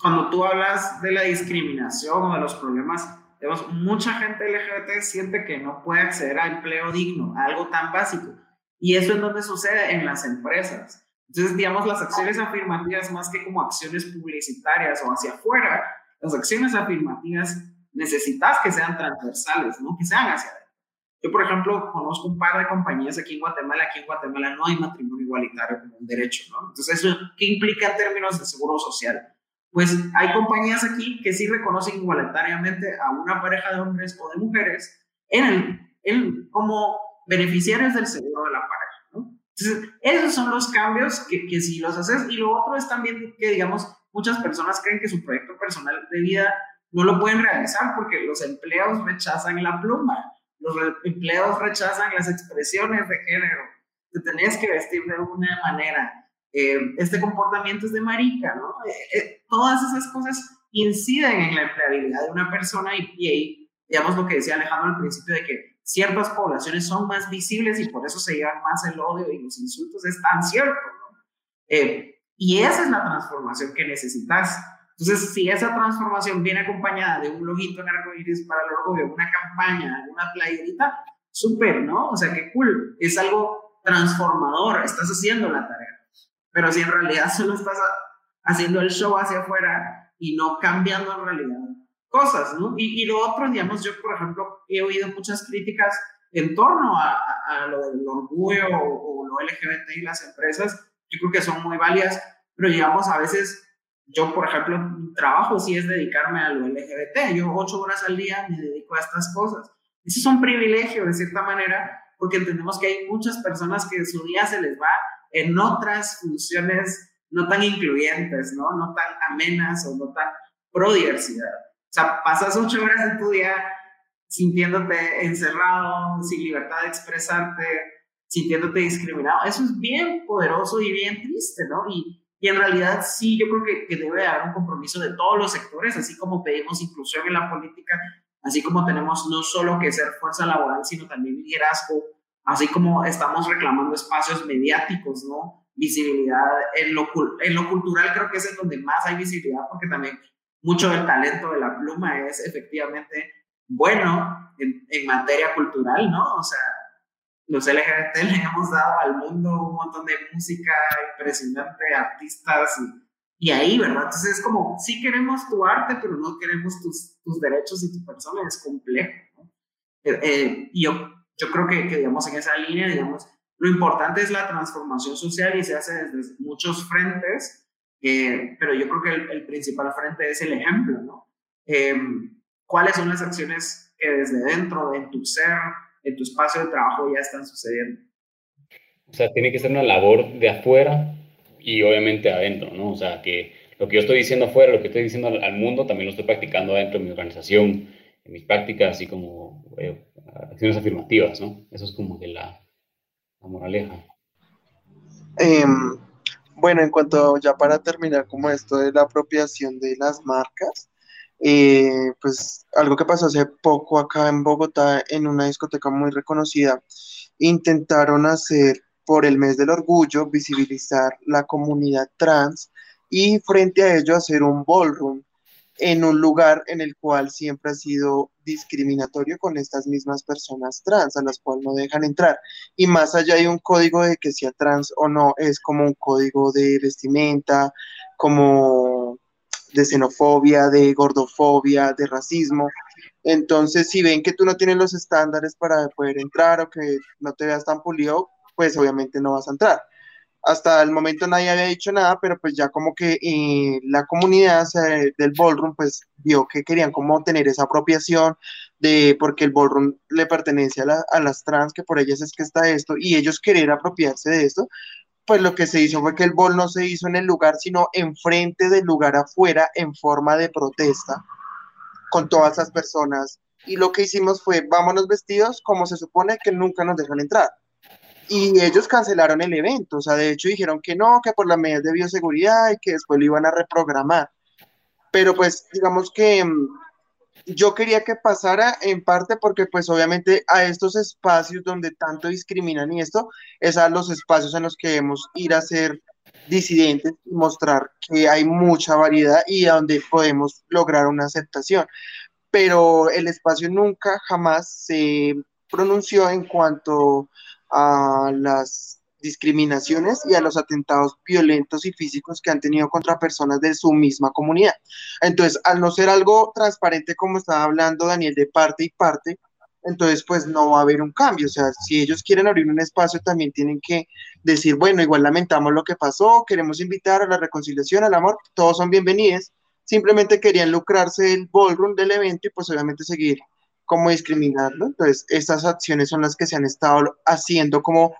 cuando tú hablas de la discriminación o de los problemas, digamos, mucha gente LGBT siente que no puede acceder a empleo digno, a algo tan básico. Y eso es donde sucede en las empresas. Entonces, digamos, las acciones afirmativas, más que como acciones publicitarias o hacia afuera, las acciones afirmativas necesitas que sean transversales, ¿no? que sean hacia adentro. Yo, por ejemplo, conozco un par de compañías aquí en Guatemala. Aquí en Guatemala no hay matrimonio igualitario como un derecho, ¿no? Entonces, ¿eso qué implica en términos de seguro social? Pues hay compañías aquí que sí reconocen igualitariamente a una pareja de hombres o de mujeres en el, en, como beneficiarios del seguro de la pareja, ¿no? Entonces, esos son los cambios que, que si los haces. Y lo otro es también que, digamos, muchas personas creen que su proyecto personal de vida no lo pueden realizar porque los empleos rechazan la pluma los empleados rechazan las expresiones de género, te tenés que vestir de una manera, eh, este comportamiento es de marica, ¿no? Eh, eh, todas esas cosas inciden en la empleabilidad de una persona y, y ahí, digamos lo que decía Alejandro al principio de que ciertas poblaciones son más visibles y por eso se llevan más el odio y los insultos, es tan cierto, ¿no? y esa es la transformación que necesitas entonces, si esa transformación viene acompañada de un loguito en arcoíris para el orgullo, una campaña, una playerita, súper, ¿no? O sea, qué cool. Es algo transformador, estás haciendo la tarea. Pero si en realidad solo estás haciendo el show hacia afuera y no cambiando en realidad cosas, ¿no? Y, y lo otro, digamos, yo, por ejemplo, he oído muchas críticas en torno a, a, lo del orgullo o, o, lo LGBT y las empresas. Yo creo que son muy válidas, pero digamos, a veces yo, por ejemplo, mi trabajo sí es dedicarme a lo LGBT. Yo ocho horas al día me dedico a estas cosas. Eso es un privilegio, de cierta manera, porque entendemos que hay muchas personas que su día se les va en otras funciones no tan incluyentes, ¿no? No tan amenas o no tan pro diversidad. O sea, pasas ocho horas de tu día sintiéndote encerrado, sin libertad de expresarte, sintiéndote discriminado. Eso es bien poderoso y bien triste, ¿no? Y, y en realidad sí, yo creo que, que debe haber un compromiso de todos los sectores, así como pedimos inclusión en la política, así como tenemos no solo que ser fuerza laboral, sino también liderazgo así como estamos reclamando espacios mediáticos, ¿no? Visibilidad en lo, en lo cultural creo que es en donde más hay visibilidad porque también mucho del talento de la pluma es efectivamente bueno en, en materia cultural, ¿no? O sea, los LGBT le hemos dado al mundo un montón de música impresionante, artistas y, ahí, ¿verdad? Entonces es como, sí queremos tu arte, pero no queremos tus, tus derechos y tu persona, es complejo. ¿no? Eh, eh, y yo, yo creo que, que, digamos, en esa línea, digamos, lo importante es la transformación social y se hace desde muchos frentes, eh, pero yo creo que el, el, principal frente es el ejemplo, ¿no? ¿Cuáles son las acciones que desde dentro, de tu ser, en tu espacio de trabajo ya están sucediendo. O sea, tiene que ser una labor de afuera y obviamente adentro, ¿no? O sea, que lo que yo estoy diciendo afuera, lo que estoy diciendo al, mundo, también lo estoy practicando adentro de mi organización, en mis prácticas, así como eh, acciones afirmativas, ¿no? Eso es como que la, la moraleja. Eh, bueno, en cuanto ya para terminar como esto de la apropiación de las marcas, eh, pues algo que pasó hace poco acá en Bogotá, en una discoteca muy reconocida, intentaron hacer por el mes del orgullo visibilizar la comunidad trans y frente a ello hacer un ballroom en un lugar en el cual siempre ha sido discriminatorio con estas mismas personas trans, a las cuales no dejan entrar. Y más allá hay un código de que sea trans o no, es como un código de vestimenta, como de xenofobia, de gordofobia, de racismo. Entonces, si ven que tú no tienes los estándares para poder entrar o que no te veas tan pulido, pues obviamente no vas a entrar. Hasta el momento nadie había dicho nada, pero pues ya como que eh, la comunidad del ballroom pues vio que querían como tener esa apropiación de porque el ballroom le pertenece a, las trans, que por ellas es que está esto, y ellos querer apropiarse de esto, pues lo que se hizo fue que el bol no se hizo en el lugar, sino enfrente del lugar afuera en forma de protesta con todas esas personas. Y lo que hicimos fue, vámonos vestidos como se supone que nunca nos dejan entrar. Y ellos cancelaron el evento, o sea, de hecho dijeron que no, que por las medidas de bioseguridad y que después lo iban a reprogramar. Pero pues digamos que mm, yo quería que pasara en parte porque pues obviamente a estos espacios donde tanto discriminan y esto es a los espacios en los que debemos ir a ser disidentes y mostrar que hay mucha variedad y a donde podemos lograr una aceptación. Pero el espacio nunca jamás se pronunció en cuanto a las discriminaciones y a los atentados violentos y físicos que han tenido contra personas de su misma comunidad. Entonces, al no ser algo transparente como estaba hablando Daniel de parte y parte, entonces pues no va a haber un cambio. O sea, si ellos quieren abrir un espacio, también tienen que decir, bueno, igual lamentamos lo que pasó, queremos invitar a la reconciliación, al amor, todos son bienvenidos. Simplemente querían lucrarse el ballroom del evento y pues obviamente seguir como discriminando. Entonces, estas acciones son las que se han estado haciendo como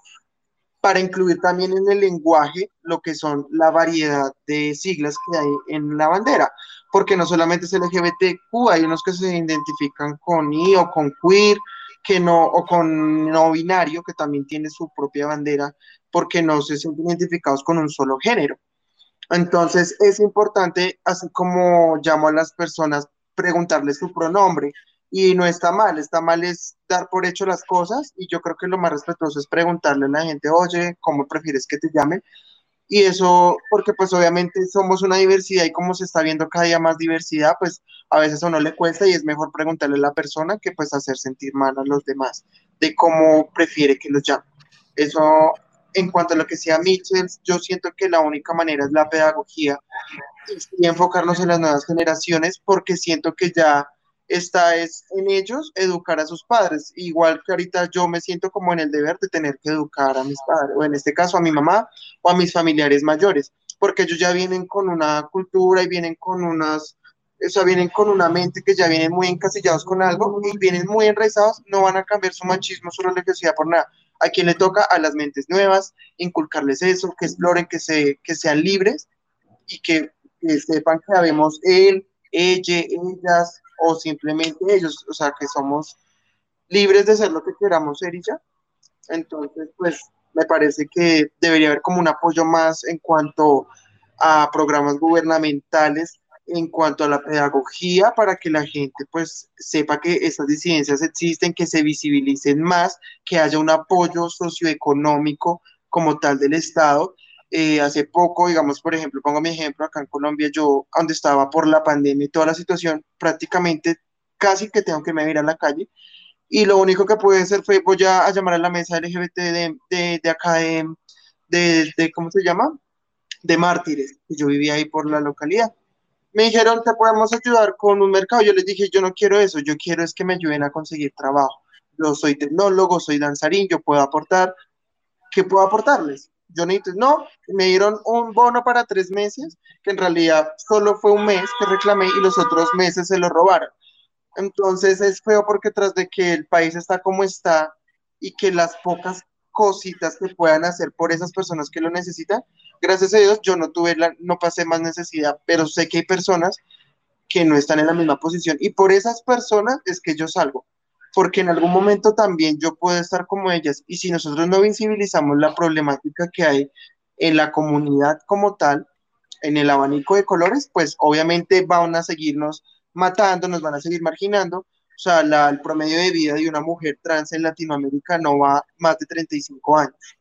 para incluir también en el lenguaje lo que son la variedad de siglas que hay en la bandera, porque no solamente es LGBTQ, hay unos que se identifican con I o con queer, que no, o con no binario, que también tiene su propia bandera, porque no se sienten identificados con un solo género. Entonces es importante, así como llamo a las personas, preguntarles su pronombre, y no está mal, está mal es dar por hecho las cosas y yo creo que lo más respetuoso es preguntarle a la gente, oye, ¿cómo prefieres que te llamen? Y eso, porque pues obviamente somos una diversidad y como se está viendo cada día más diversidad, pues a veces a uno le cuesta y es mejor preguntarle a la persona que pues hacer sentir mal a los demás de cómo prefiere que los llamen. Eso, en cuanto a lo que sea Mitchell, yo siento que la única manera es la pedagogía y enfocarnos en las nuevas generaciones porque siento que ya está es en ellos educar a sus padres, igual que ahorita yo me siento como en el deber de tener que educar a mis padres, o en este caso a mi mamá o a mis familiares mayores, porque ellos ya vienen con una cultura y vienen con unas, o sea, vienen con una mente que ya vienen muy encasillados con algo y vienen muy enraizados, no van a cambiar su machismo, su religiosidad por nada. A quien le toca a las mentes nuevas, inculcarles eso, que exploren, que, se, que sean libres y que, que sepan que habemos él, ella, ellas, o simplemente ellos, o sea, que somos libres de ser lo que queramos ser y ya. Entonces, pues me parece que debería haber como un apoyo más en cuanto a programas gubernamentales en cuanto a la pedagogía para que la gente pues sepa que estas disidencias existen, que se visibilicen más, que haya un apoyo socioeconómico como tal del Estado. Eh, hace poco, digamos, por ejemplo, pongo mi ejemplo, acá en Colombia, yo, donde estaba por la pandemia y toda la situación, prácticamente casi que tengo que me ir a la calle, y lo único que pude hacer fue, voy a, llamar a la mesa LGBT de, de, de acá de, de, ¿cómo se llama? De Mártires, yo vivía ahí por la localidad me dijeron, te podemos ayudar con un mercado. Yo les dije, yo no quiero eso, yo quiero es que me ayuden a conseguir trabajo. Yo soy tecnólogo, soy danzarín, yo puedo aportar. ¿Qué puedo aportarles? Yo necesito, no, me dieron un bono para tres meses, que en realidad solo fue un mes que reclamé y los otros meses se lo robaron. Entonces es feo porque tras de que el país está como está y que las pocas cositas que puedan hacer por esas personas que lo necesitan, gracias a Dios yo no tuve la, no pasé más necesidad, pero sé que hay personas que no están en la misma posición y por esas personas es que yo salgo, porque en algún momento también yo puedo estar como ellas y si nosotros no visibilizamos la problemática que hay en la comunidad como tal, en el abanico de colores, pues obviamente van a seguirnos matando, nos van a seguir marginando. O sea, el promedio de vida de una mujer trans en Latinoamérica no va más de 35 años.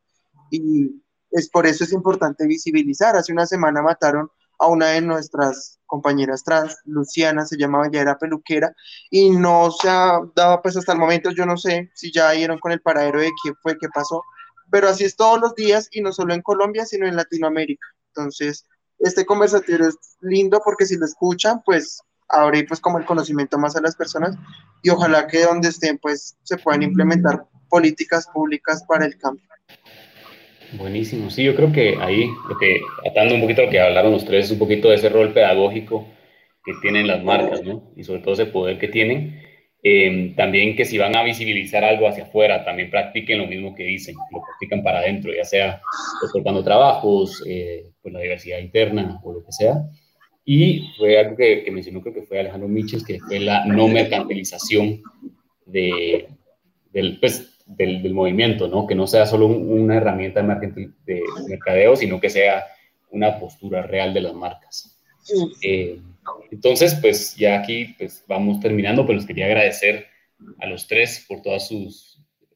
Y es por eso es importante visibilizar. Hace una semana mataron a una de nuestras compañeras trans, Luciana, se llamaba, ya era peluquera, y no se ha dado, pues hasta el momento, yo no sé si ya dieron con el paradero de qué fue, qué pasó, pero así es todos los días, y no solo en Colombia, sino en Latinoamérica. Entonces, este conversatorio es lindo porque si lo escuchan, pues abre pues como el conocimiento más a las personas y ojalá que donde estén pues se puedan implementar políticas públicas para el cambio. Buenísimo, sí, yo creo que ahí, lo que, atando un poquito lo que hablaron tres, un poquito de ese rol pedagógico que tienen las marcas, ¿no? Y sobre todo ese poder que tienen. Eh, también que si van a visibilizar algo hacia afuera, también practiquen lo mismo que dicen, lo practican para adentro, ya sea otorgando trabajos, eh, pues la diversidad interna o lo que sea. Y fue algo que, que mencionó, creo que fue Alejandro Michels, que fue la no mercantilización de, del, pues, del, del, movimiento, ¿no? Que no sea solo una herramienta de, de, mercadeo, sino que sea una postura real de las marcas. Eh, entonces, pues ya aquí pues, vamos terminando, pero les quería agradecer a los tres por todas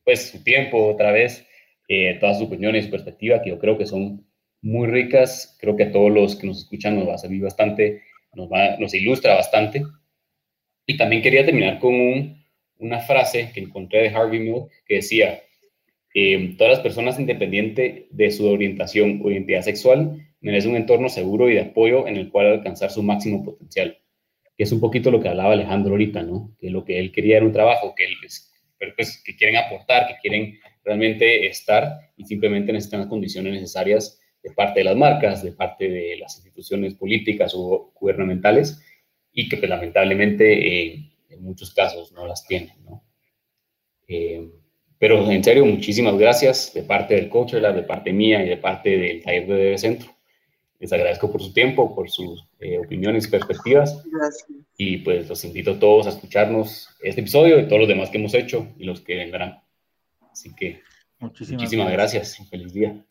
pues su tiempo otra vez, eh, todas sus opiniones y perspectivas, que yo creo que son muy ricas. Creo que a todos los que nos escuchan nos va a servir bastante, nos, va, nos ilustra bastante. Y también quería terminar con un, una frase que encontré de Harvey Milk que decía, eh, todas las personas independiente de su orientación o identidad sexual merecen un entorno seguro y de apoyo en el cual alcanzar su máximo potencial. Que es un poquito lo que hablaba Alejandro ahorita, ¿no? Que lo que él quería era un trabajo, que, él, pues, que quieren aportar, que quieren realmente estar y simplemente necesitan las condiciones necesarias de parte de las marcas, de parte de las instituciones políticas o gubernamentales y que pues, lamentablemente eh, en muchos casos no las tienen, ¿no? Eh, pero en serio, muchísimas gracias de parte del coach, de parte mía y de parte del taller de Centro. Les agradezco por su tiempo, por sus eh, opiniones y perspectivas. Gracias. Y pues los invito a todos a escucharnos este episodio y todos los demás que hemos hecho y los que vendrán. Así que muchísimas, muchísimas gracias. gracias. Feliz día.